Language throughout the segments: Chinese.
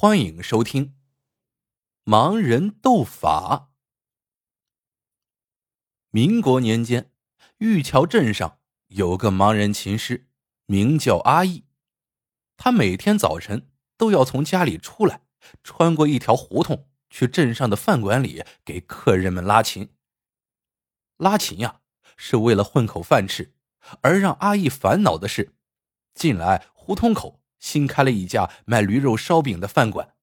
欢迎收听《盲人斗法》。民国年间，玉桥镇上有个盲人琴师，名叫阿义。他每天早晨都要从家里出来，穿过一条胡同，去镇上的饭馆里给客人们拉琴。拉琴呀，是为了混口饭吃。而让阿义烦恼的是，近来胡同口。新开了一家卖驴肉烧饼的饭馆，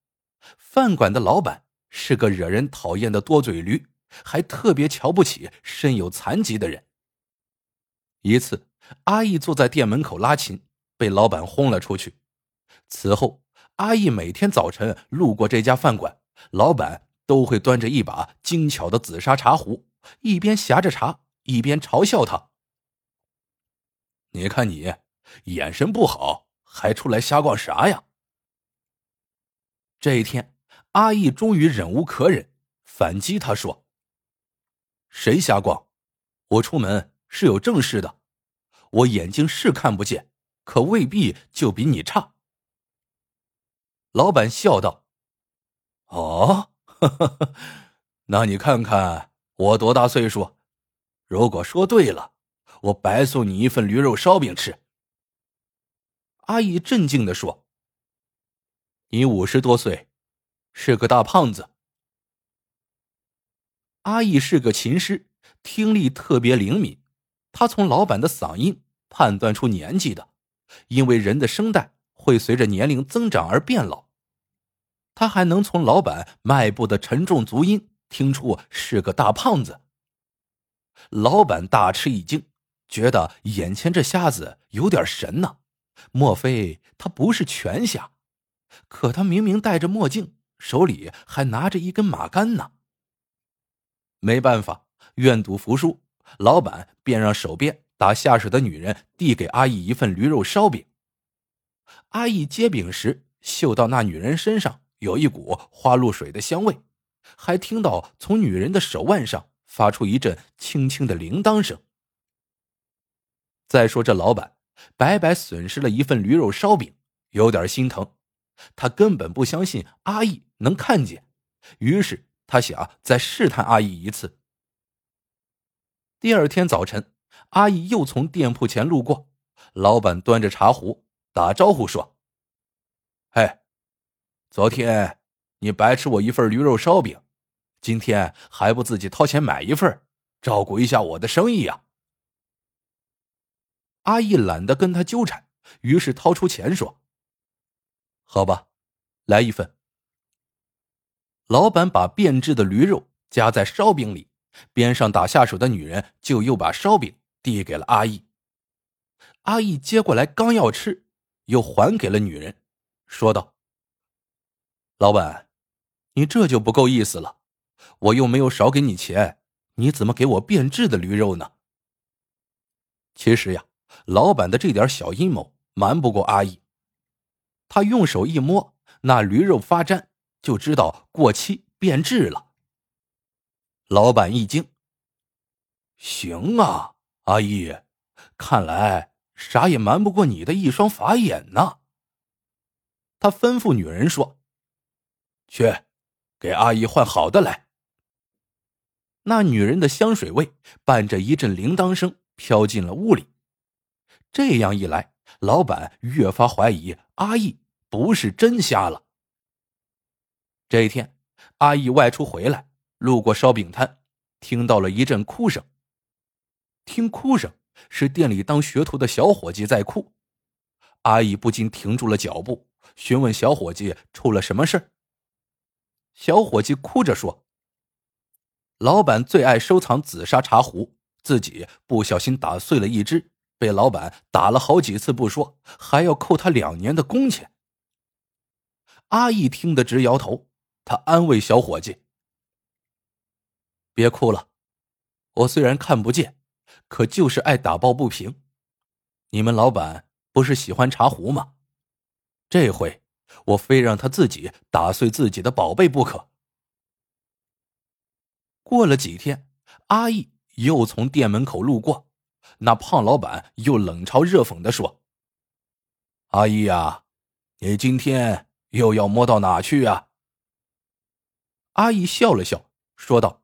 饭馆的老板是个惹人讨厌的多嘴驴，还特别瞧不起身有残疾的人。一次，阿义坐在店门口拉琴，被老板轰了出去。此后，阿义每天早晨路过这家饭馆，老板都会端着一把精巧的紫砂茶壶，一边呷着茶，一边嘲笑他：“你看你眼神不好。”还出来瞎逛啥呀？这一天，阿义终于忍无可忍，反击他说：“谁瞎逛？我出门是有正事的，我眼睛是看不见，可未必就比你差。”老板笑道：“哦，那你看看我多大岁数？如果说对了，我白送你一份驴肉烧饼吃。”阿义镇静的说：“你五十多岁，是个大胖子。”阿义是个琴师，听力特别灵敏，他从老板的嗓音判断出年纪的，因为人的声带会随着年龄增长而变老。他还能从老板迈步的沉重足音听出是个大胖子。老板大吃一惊，觉得眼前这瞎子有点神呢。莫非他不是全瞎？可他明明戴着墨镜，手里还拿着一根马杆呢。没办法，愿赌服输，老板便让手边打下手的女人递给阿义一份驴肉烧饼。阿义接饼时，嗅到那女人身上有一股花露水的香味，还听到从女人的手腕上发出一阵轻轻的铃铛声。再说这老板。白白损失了一份驴肉烧饼，有点心疼。他根本不相信阿义能看见，于是他想再试探阿义一次。第二天早晨，阿义又从店铺前路过，老板端着茶壶打招呼说：“嘿，昨天你白吃我一份驴肉烧饼，今天还不自己掏钱买一份，照顾一下我的生意呀？”阿义懒得跟他纠缠，于是掏出钱说：“好吧，来一份。”老板把变质的驴肉夹在烧饼里，边上打下手的女人就又把烧饼递给了阿义。阿义接过来刚要吃，又还给了女人，说道：“老板，你这就不够意思了，我又没有少给你钱，你怎么给我变质的驴肉呢？”其实呀。老板的这点小阴谋瞒不过阿义，他用手一摸，那驴肉发粘，就知道过期变质了。老板一惊：“行啊，阿姨，看来啥也瞒不过你的一双法眼呐。”他吩咐女人说：“去，给阿姨换好的来。”那女人的香水味伴着一阵铃铛声飘进了屋里。这样一来，老板越发怀疑阿义不是真瞎了。这一天，阿义外出回来，路过烧饼摊，听到了一阵哭声。听哭声是店里当学徒的小伙计在哭。阿义不禁停住了脚步，询问小伙计出了什么事小伙计哭着说：“老板最爱收藏紫砂茶壶，自己不小心打碎了一只。”被老板打了好几次不说，还要扣他两年的工钱。阿义听得直摇头，他安慰小伙计：“别哭了，我虽然看不见，可就是爱打抱不平。你们老板不是喜欢茶壶吗？这回我非让他自己打碎自己的宝贝不可。”过了几天，阿义又从店门口路过。那胖老板又冷嘲热讽的说：“阿姨呀，你今天又要摸到哪去啊？阿义笑了笑，说道：“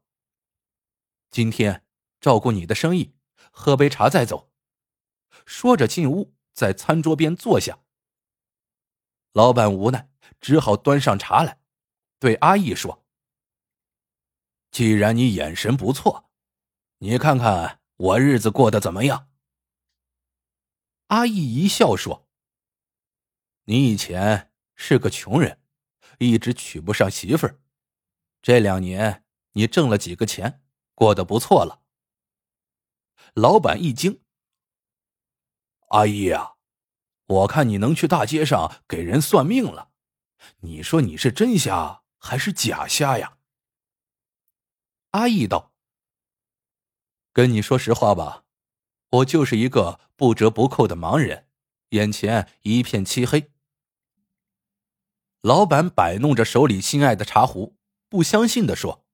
今天照顾你的生意，喝杯茶再走。”说着进屋，在餐桌边坐下。老板无奈，只好端上茶来，对阿义说：“既然你眼神不错，你看看我日子过得怎么样？”阿义一笑说：“你以前是个穷人，一直娶不上媳妇儿。这两年你挣了几个钱，过得不错了。”老板一惊：“阿义呀，我看你能去大街上给人算命了，你说你是真瞎还是假瞎呀？”阿义道：“跟你说实话吧。”我就是一个不折不扣的盲人，眼前一片漆黑。老板摆弄着手里心爱的茶壶，不相信的说：“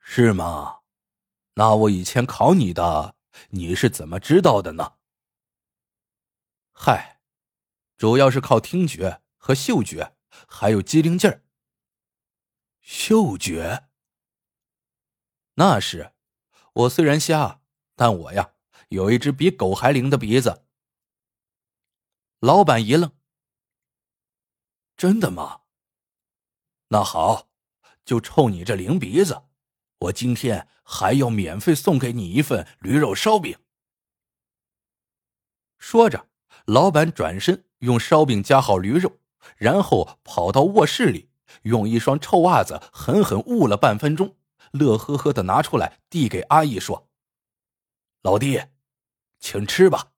是吗？那我以前考你的，你是怎么知道的呢？”嗨，主要是靠听觉和嗅觉，还有机灵劲儿。嗅觉？那是，我虽然瞎，但我呀。有一只比狗还灵的鼻子。老板一愣：“真的吗？那好，就冲你这灵鼻子，我今天还要免费送给你一份驴肉烧饼。”说着，老板转身用烧饼夹好驴肉，然后跑到卧室里，用一双臭袜子狠狠捂了半分钟，乐呵呵的拿出来递给阿义说：“老弟。”请吃吧。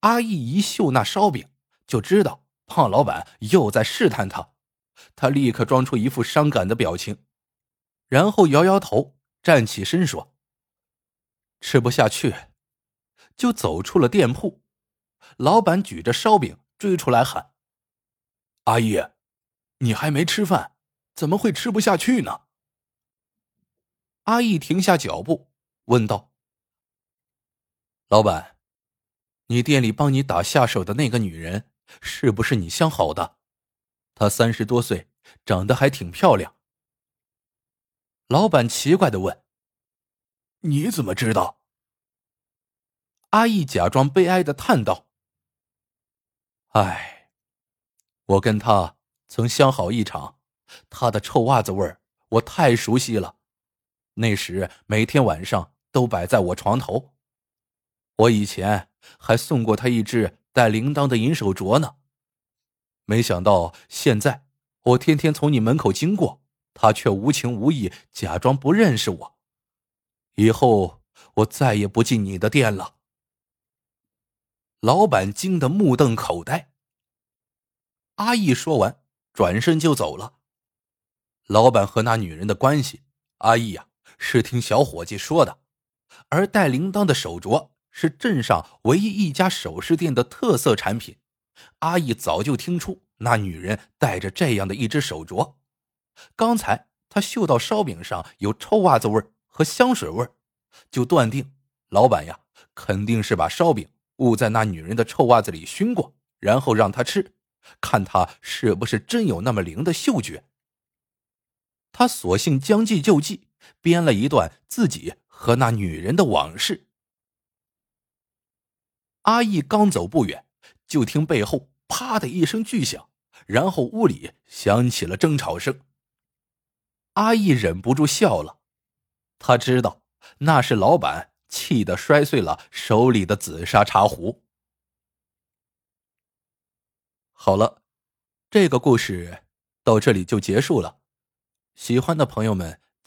阿义一嗅那烧饼，就知道胖老板又在试探他，他立刻装出一副伤感的表情，然后摇摇头，站起身说：“吃不下去。”就走出了店铺。老板举着烧饼追出来喊：“阿义，你还没吃饭，怎么会吃不下去呢？”阿义停下脚步，问道。老板，你店里帮你打下手的那个女人是不是你相好的？她三十多岁，长得还挺漂亮。老板奇怪的问：“你怎么知道？”阿义假装悲哀的叹道：“唉，我跟她曾相好一场，她的臭袜子味儿我太熟悉了，那时每天晚上都摆在我床头。”我以前还送过他一只带铃铛的银手镯呢，没想到现在我天天从你门口经过，他却无情无义，假装不认识我。以后我再也不进你的店了。老板惊得目瞪口呆。阿义说完，转身就走了。老板和那女人的关系，阿义呀是听小伙计说的，而带铃铛的手镯。是镇上唯一一家首饰店的特色产品，阿义早就听出那女人带着这样的一只手镯。刚才他嗅到烧饼上有臭袜子味和香水味就断定老板呀肯定是把烧饼捂在那女人的臭袜子里熏过，然后让她吃，看她是不是真有那么灵的嗅觉。他索性将计就计，编了一段自己和那女人的往事。阿义刚走不远，就听背后“啪”的一声巨响，然后屋里响起了争吵声。阿义忍不住笑了，他知道那是老板气得摔碎了手里的紫砂茶壶。好了，这个故事到这里就结束了。喜欢的朋友们